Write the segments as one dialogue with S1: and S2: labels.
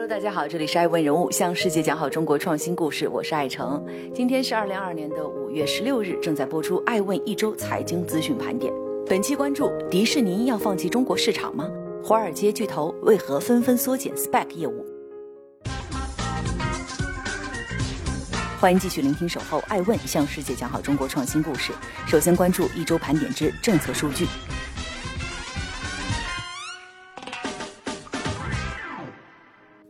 S1: Hello，大家好，这里是爱问人物，向世界讲好中国创新故事，我是爱成。今天是二零二二年的五月十六日，正在播出《爱问一周财经资讯盘点》。本期关注：迪士尼要放弃中国市场吗？华尔街巨头为何纷纷缩减 Spec 业务？欢迎继续聆听《守候爱问》，向世界讲好中国创新故事。首先关注一周盘点之政策数据。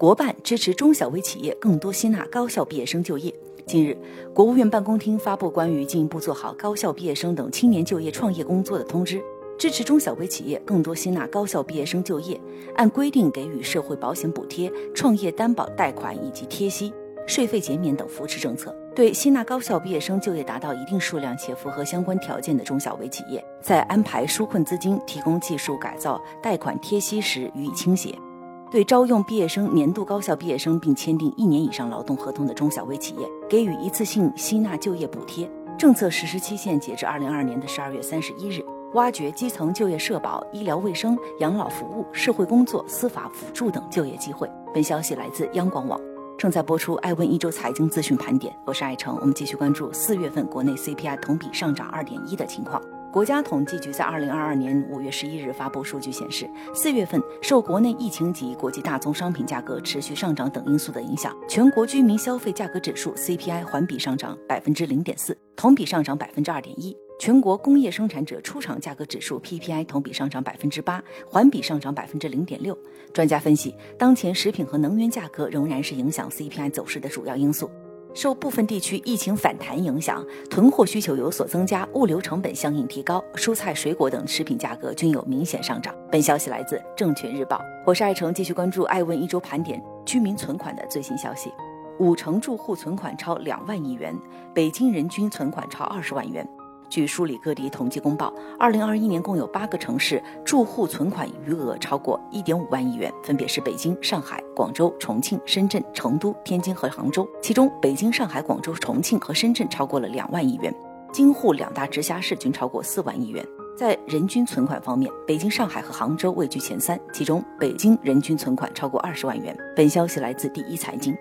S1: 国办支持中小微企业更多吸纳高校毕业生就业。近日，国务院办公厅发布关于进一步做好高校毕业生等青年就业创业工作的通知，支持中小微企业更多吸纳高校毕业生就业，按规定给予社会保险补贴、创业担保贷款以及贴息、税费减免等扶持政策。对吸纳高校毕业生就业达到一定数量且符合相关条件的中小微企业，在安排纾困资金、提供技术改造、贷款贴息时予以倾斜。对招用毕业生、年度高校毕业生并签订一年以上劳动合同的中小微企业，给予一次性吸纳就业补贴。政策实施期限截至二零二二年的十二月三十一日。挖掘基层就业社保、医疗卫生、养老服务、社会工作、司法辅助等就业机会。本消息来自央广网，正在播出《爱问一周财经资讯盘点》，我是爱成。我们继续关注四月份国内 CPI 同比上涨二点一的情况。国家统计局在二零二二年五月十一日发布数据显示，四月份受国内疫情及国际大宗商品价格持续上涨等因素的影响，全国居民消费价格指数 CPI 环比上涨百分之零点四，同比上涨百分之二点一；全国工业生产者出厂价格指数 PPI 同比上涨百分之八，环比上涨百分之零点六。专家分析，当前食品和能源价格仍然是影响 CPI 走势的主要因素。受部分地区疫情反弹影响，囤货需求有所增加，物流成本相应提高，蔬菜、水果等食品价格均有明显上涨。本消息来自证券日报。我是爱成，继续关注爱问一周盘点居民存款的最新消息。五成住户存款超两万亿元，北京人均存款超二十万元。据梳理各地统计公报，二零二一年共有八个城市住户存款余额超过一点五万亿元，分别是北京、上海、广州、重庆、深圳、成都、天津和杭州。其中，北京、上海、广州、重庆和深圳超过了两万亿元，京沪两大直辖市均超过四万亿元。在人均存款方面，北京、上海和杭州位居前三，其中北京人均存款超过二十万元。本消息来自第一财经。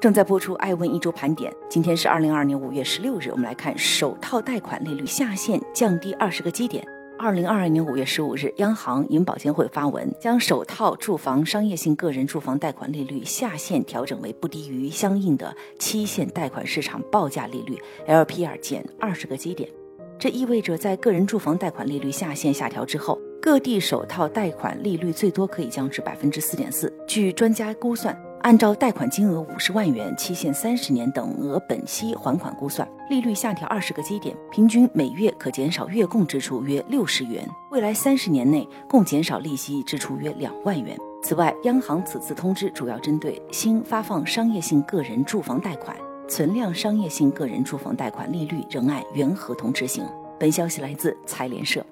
S1: 正在播出《爱问一周盘点》，今天是二零二二年五月十六日。我们来看首套贷款利率下限降低二十个基点。二零二二年五月十五日，央行银保监会发文，将首套住房商业性个人住房贷款利率下限调整为不低于相应的期限贷款市场报价利率 LPR 减二十个基点。这意味着，在个人住房贷款利率下限下调之后，各地首套贷款利率最多可以降至百分之四点四。据专家估算。按照贷款金额五十万元、期限三十年等额本息还款估算，利率下调二十个基点，平均每月可减少月供支出约六十元。未来三十年内共减少利息支出约两万元。此外，央行此次通知主要针对新发放商业性个人住房贷款，存量商业性个人住房贷款利率仍按原合同执行。本消息来自财联社。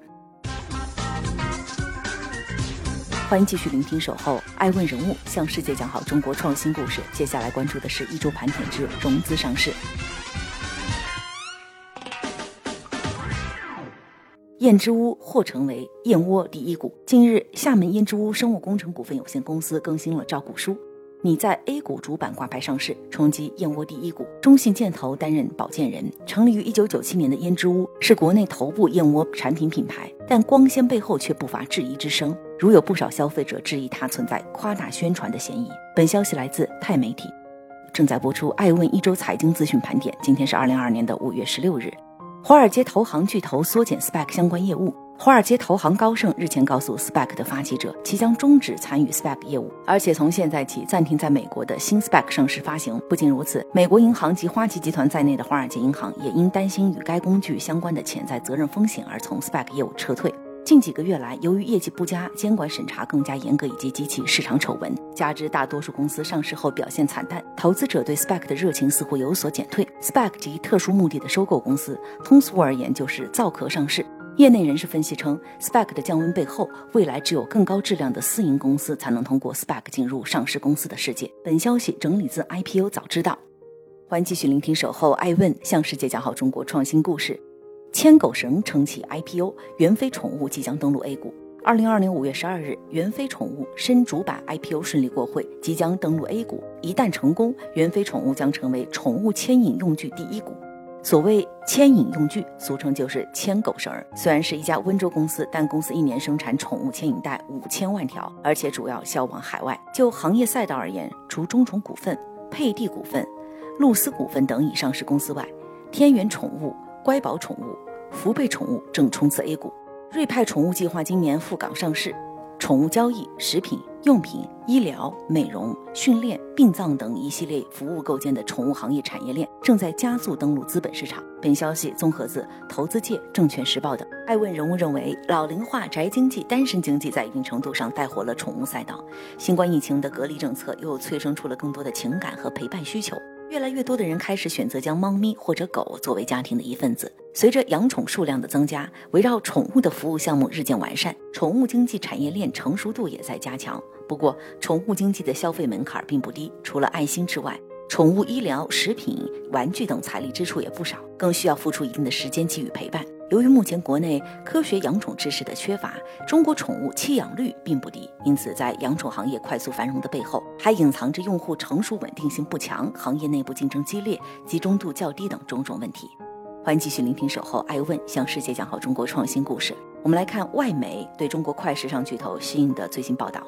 S1: 欢迎继续聆听《守候爱问人物》，向世界讲好中国创新故事。接下来关注的是一周盘点之融资上市。燕之屋或成为燕窝第一股。近日，厦门燕之屋生物工程股份有限公司更新了招股书。拟在 A 股主板挂牌上市，冲击燕窝第一股。中信建投担任保荐人。成立于一九九七年的燕之屋是国内头部燕窝产品品牌，但光鲜背后却不乏质疑之声。如有不少消费者质疑它存在夸大宣传的嫌疑。本消息来自泰媒体，正在播出《爱问一周财经资讯盘点》。今天是二零二二年的五月十六日，华尔街投行巨头缩减 SPAC 相关业务。华尔街投行高盛日前告诉 SPAC 的发起者，其将终止参与 SPAC 业务，而且从现在起暂停在美国的新 SPAC 上市发行。不仅如此，美国银行及花旗集团在内的华尔街银行也因担心与该工具相关的潜在责任风险而从 SPAC 业务撤退。近几个月来，由于业绩不佳、监管审查更加严格以及激起市场丑闻，加之大多数公司上市后表现惨淡，投资者对 SPAC 的热情似乎有所减退。SPAC 及特殊目的的收购公司，通俗而言就是造壳上市。业内人士分析称，SPAC 的降温背后，未来只有更高质量的私营公司才能通过 SPAC 进入上市公司的世界。本消息整理自 IPO 早知道。欢迎继续聆听《守候爱问》，向世界讲好中国创新故事。牵狗绳撑起 IPO，元飞宠物即将登陆 A 股。二零二零五月十二日，元飞宠物深主板 IPO 顺利过会，即将登陆 A 股。一旦成功，元飞宠物将成为宠物牵引用具第一股。所谓牵引用具，俗称就是牵狗绳。虽然是一家温州公司，但公司一年生产宠物牵引带五千万条，而且主要销往海外。就行业赛道而言，除中宠股份、佩蒂股份、露丝股份等已上市公司外，天元宠物、乖宝宠物、福贝宠物正冲刺 A 股。瑞派宠物计划今年赴港上市，宠物交易、食品用品、医疗、美容、训练、殡葬等一系列服务构建的宠物行业产业链正在加速登陆资本市场。本消息综合自投资界、证券时报等。爱问人物认为，老龄化、宅经济、单身经济在一定程度上带火了宠物赛道。新冠疫情的隔离政策又催生出了更多的情感和陪伴需求。越来越多的人开始选择将猫咪或者狗作为家庭的一份子。随着养宠数量的增加，围绕宠物的服务项目日渐完善，宠物经济产业链成熟度也在加强。不过，宠物经济的消费门槛并不低，除了爱心之外，宠物医疗、食品、玩具等财力支出也不少，更需要付出一定的时间给予陪伴。由于目前国内科学养宠知识的缺乏，中国宠物弃养率并不低，因此在养宠行业快速繁荣的背后，还隐藏着用户成熟稳定性不强、行业内部竞争激烈、集中度较低等种种问题。欢迎继续聆听《守候爱问》，向世界讲好中国创新故事。我们来看外媒对中国快时尚巨头适应的最新报道：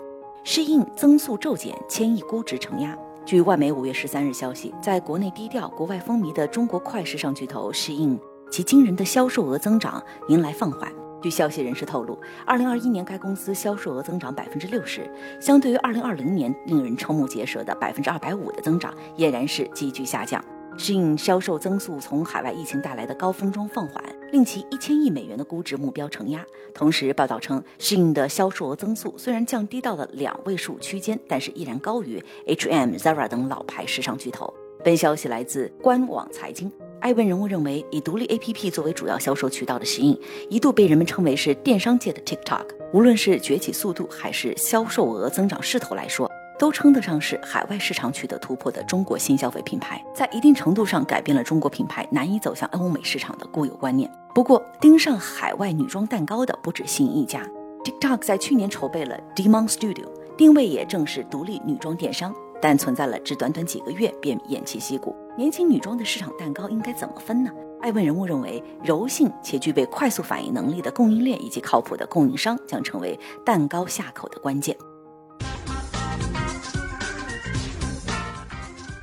S1: 适应增速骤减，千亿估值承压。据外媒五月十三日消息，在国内低调、国外风靡的中国快时尚巨头适应。其惊人的销售额增长迎来放缓。据消息人士透露，二零二一年该公司销售额增长百分之六十，相对于二零二零年令人瞠目结舌的百分之二百五的增长，俨然是急剧下降。适应销售增速从海外疫情带来的高峰中放缓，令其一千亿美元的估值目标承压。同时，报道称，适应的销售额增速虽然降低到了两位数区间，但是依然高于 H&M、Zara 等老牌时尚巨头。本消息来自官网财经。艾问人物认为，以独立 APP 作为主要销售渠道的适应，一度被人们称为是电商界的 TikTok。无论是崛起速度还是销售额增长势头来说，都称得上是海外市场取得突破的中国新消费品牌，在一定程度上改变了中国品牌难以走向欧美市场的固有观念。不过，盯上海外女装蛋糕的不止信一家，TikTok 在去年筹备了 Demon Studio，定位也正是独立女装电商。但存在了只短短几个月便偃旗息鼓，年轻女装的市场蛋糕应该怎么分呢？爱问人物认为，柔性且具备快速反应能力的供应链以及靠谱的供应商将成为蛋糕下口的关键。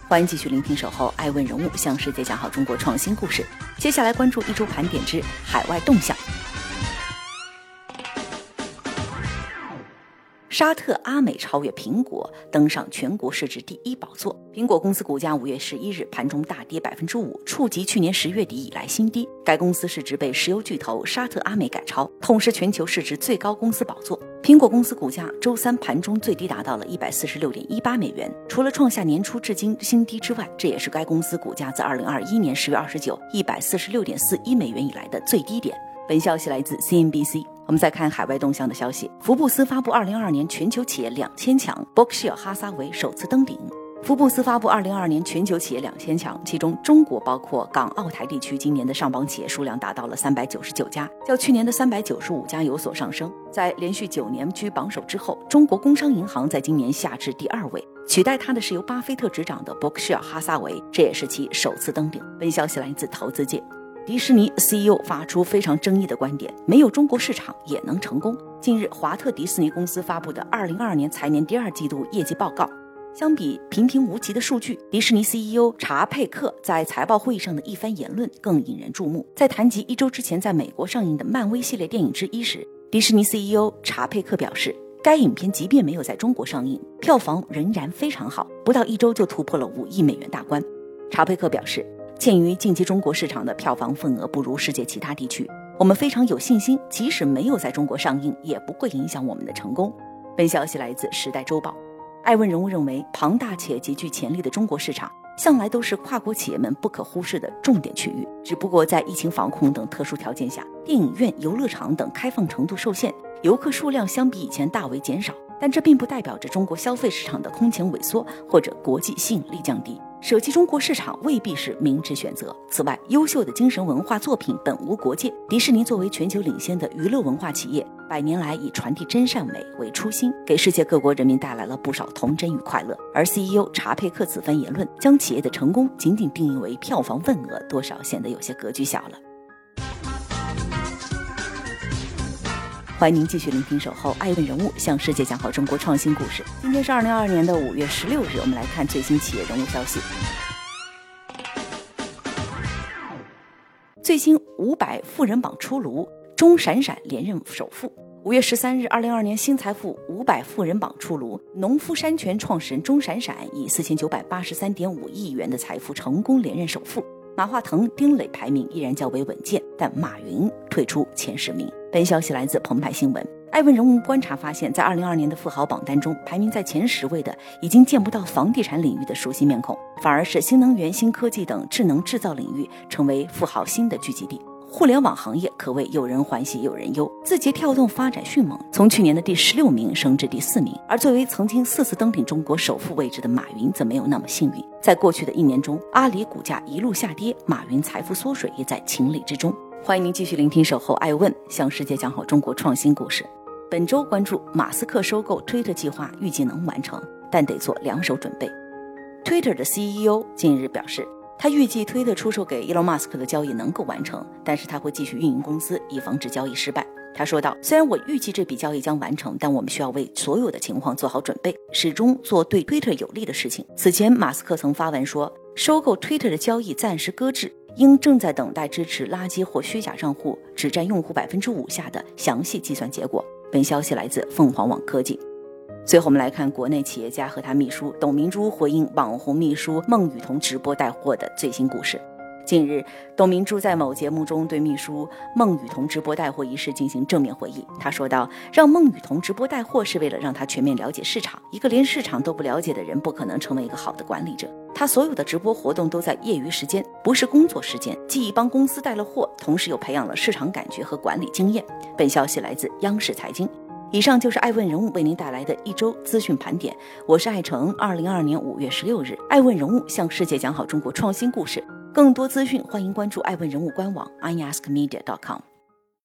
S1: 欢迎继续聆听《守候爱问人物》，向世界讲好中国创新故事。接下来关注一周盘点之海外动向。沙特阿美超越苹果，登上全国市值第一宝座。苹果公司股价五月十一日盘中大跌百分之五，触及去年十月底以来新低。该公司市值被石油巨头沙特阿美赶超，痛失全球市值最高公司宝座。苹果公司股价周三盘中最低达到了一百四十六点一八美元，除了创下年初至今新低之外，这也是该公司股价自二零二一年十月二十九一百四十六点四一美元以来的最低点。本消息来自 CNBC。我们再看海外动向的消息，福布斯发布二零二二年全球企业两千强，伯克希尔哈撒韦首次登顶。福布斯发布二零二二年全球企业两千强，其中中国包括港澳台地区今年的上榜企业数量达到了三百九十九家，较去年的三百九十五家有所上升。在连续九年居榜首之后，中国工商银行在今年下至第二位，取代它的是由巴菲特执掌的伯克希尔哈撒韦，这也是其首次登顶。本消息来自投资界。迪士尼 CEO 发出非常争议的观点：没有中国市场也能成功。近日，华特迪士尼公司发布的2022年财年第二季度业绩报告，相比平平无奇的数据，迪士尼 CEO 查佩克在财报会议上的一番言论更引人注目。在谈及一周之前在美国上映的漫威系列电影之一时，迪士尼 CEO 查佩克表示，该影片即便没有在中国上映，票房仍然非常好，不到一周就突破了五亿美元大关。查佩克表示。鉴于近期中国市场的票房份额不如世界其他地区，我们非常有信心，即使没有在中国上映，也不会影响我们的成功。本消息来自《时代周报》。艾问人物认为，庞大且极具潜力的中国市场，向来都是跨国企业们不可忽视的重点区域。只不过在疫情防控等特殊条件下，电影院、游乐场等开放程度受限，游客数量相比以前大为减少。但这并不代表着中国消费市场的空前萎缩或者国际吸引力降低。舍弃中国市场未必是明智选择。此外，优秀的精神文化作品本无国界。迪士尼作为全球领先的娱乐文化企业，百年来以传递真善美为初心，给世界各国人民带来了不少童真与快乐。而 CEO 查佩克此番言论，将企业的成功仅仅定义为票房份额，多少显得有些格局小了。欢迎您继续聆听《守候爱问人物》，向世界讲好中国创新故事。今天是二零二二年的五月十六日，我们来看最新企业人物消息。最新五百富人榜出炉，钟闪闪连任首富。五月十三日，二零二二年新财富五百富人榜出炉，农夫山泉创始人钟闪闪以四千九百八十三点五亿元的财富成功连任首富。马化腾、丁磊排名依然较为稳健，但马云退出前十名。本消息来自澎湃新闻。艾问人物观察发现，在二零二年的富豪榜单中，排名在前十位的已经见不到房地产领域的熟悉面孔，反而是新能源、新科技等智能制造领域成为富豪新的聚集地。互联网行业可谓有人欢喜有人忧。字节跳动发展迅猛，从去年的第十六名升至第四名。而作为曾经四次登顶中国首富位置的马云，则没有那么幸运。在过去的一年中，阿里股价一路下跌，马云财富缩水也在情理之中。欢迎您继续聆听《守候爱问》，向世界讲好中国创新故事。本周关注马斯克收购推特计划，预计能完成，但得做两手准备。Twitter 的 CEO 近日表示。他预计推特出售给伊隆马斯克的交易能够完成，但是他会继续运营公司，以防止交易失败。他说道：“虽然我预计这笔交易将完成，但我们需要为所有的情况做好准备，始终做对推特有利的事情。”此前，马斯克曾发文说，收购推特的交易暂时搁置，应正在等待支持垃圾或虚假账户只占用户百分之五下的详细计算结果。本消息来自凤凰网科技。最后，我们来看国内企业家和他秘书董明珠回应网红秘书孟雨桐直播带货的最新故事。近日，董明珠在某节目中对秘书孟雨桐直播带货一事进行正面回应。他说道：“让孟雨桐直播带货是为了让他全面了解市场。一个连市场都不了解的人，不可能成为一个好的管理者。他所有的直播活动都在业余时间，不是工作时间，既帮公司带了货，同时又培养了市场感觉和管理经验。”本消息来自央视财经。以上就是爱问人物为您带来的一周资讯盘点，我是爱成。二零二二年五月十六日，爱问人物向世界讲好中国创新故事。更多资讯，欢迎关注爱问人物官网 iaskmedia.com。